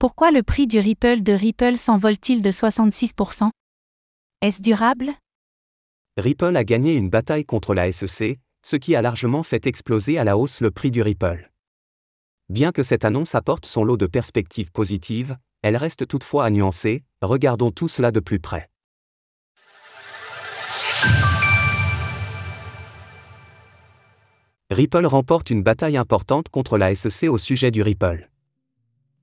Pourquoi le prix du Ripple de Ripple s'envole-t-il de 66% Est-ce durable? Ripple a gagné une bataille contre la SEC, ce qui a largement fait exploser à la hausse le prix du Ripple. Bien que cette annonce apporte son lot de perspectives positives, elle reste toutefois à nuancer, regardons tout cela de plus près. Ripple remporte une bataille importante contre la SEC au sujet du Ripple.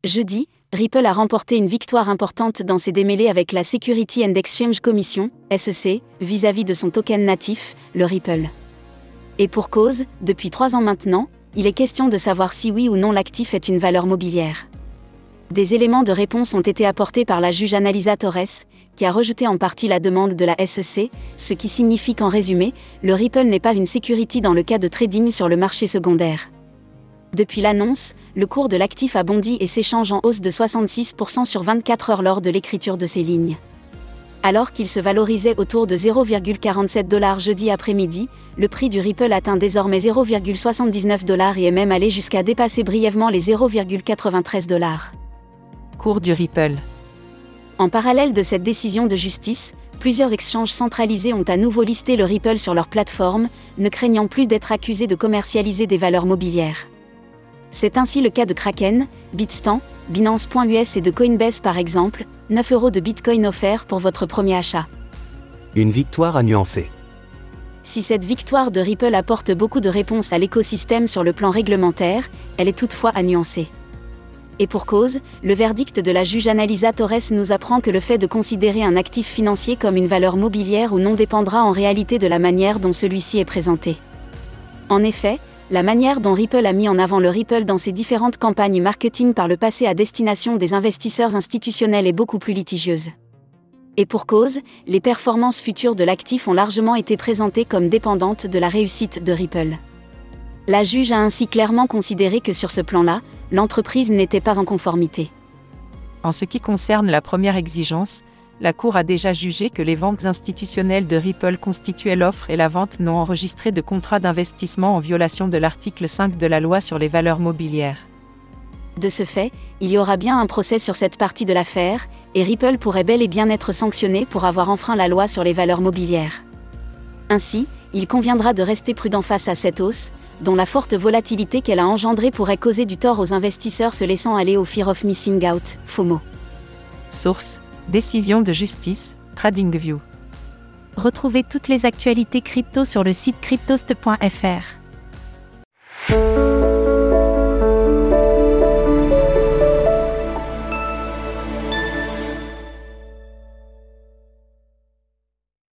Jeudi, Ripple a remporté une victoire importante dans ses démêlés avec la Security and Exchange Commission, SEC, vis-à-vis de son token natif, le Ripple. Et pour cause, depuis trois ans maintenant, il est question de savoir si oui ou non l'actif est une valeur mobilière. Des éléments de réponse ont été apportés par la juge Analisa Torres, qui a rejeté en partie la demande de la SEC, ce qui signifie qu'en résumé, le Ripple n'est pas une security dans le cas de trading sur le marché secondaire. Depuis l'annonce, le cours de l'actif a bondi et s'échange en hausse de 66% sur 24 heures lors de l'écriture de ces lignes. Alors qu'il se valorisait autour de 0,47 dollars jeudi après-midi, le prix du Ripple atteint désormais 0,79 dollars et est même allé jusqu'à dépasser brièvement les 0,93 dollars cours du Ripple. En parallèle de cette décision de justice, plusieurs exchanges centralisés ont à nouveau listé le Ripple sur leur plateforme, ne craignant plus d'être accusés de commercialiser des valeurs mobilières. C'est ainsi le cas de Kraken, Bitstamp, Binance.us et de Coinbase par exemple, 9 euros de Bitcoin offerts pour votre premier achat. Une victoire à nuancer. Si cette victoire de Ripple apporte beaucoup de réponses à l'écosystème sur le plan réglementaire, elle est toutefois à nuancer. Et pour cause, le verdict de la juge Analisa Torres nous apprend que le fait de considérer un actif financier comme une valeur mobilière ou non dépendra en réalité de la manière dont celui-ci est présenté. En effet, la manière dont Ripple a mis en avant le Ripple dans ses différentes campagnes marketing par le passé à destination des investisseurs institutionnels est beaucoup plus litigieuse. Et pour cause, les performances futures de l'actif ont largement été présentées comme dépendantes de la réussite de Ripple. La juge a ainsi clairement considéré que sur ce plan-là, l'entreprise n'était pas en conformité. En ce qui concerne la première exigence, la Cour a déjà jugé que les ventes institutionnelles de Ripple constituaient l'offre et la vente non enregistrée de contrats d'investissement en violation de l'article 5 de la loi sur les valeurs mobilières. De ce fait, il y aura bien un procès sur cette partie de l'affaire, et Ripple pourrait bel et bien être sanctionné pour avoir enfreint la loi sur les valeurs mobilières. Ainsi, il conviendra de rester prudent face à cette hausse, dont la forte volatilité qu'elle a engendrée pourrait causer du tort aux investisseurs se laissant aller au fear of missing out, FOMO. Source Décision de justice, TradingView. Retrouvez toutes les actualités crypto sur le site cryptost.fr.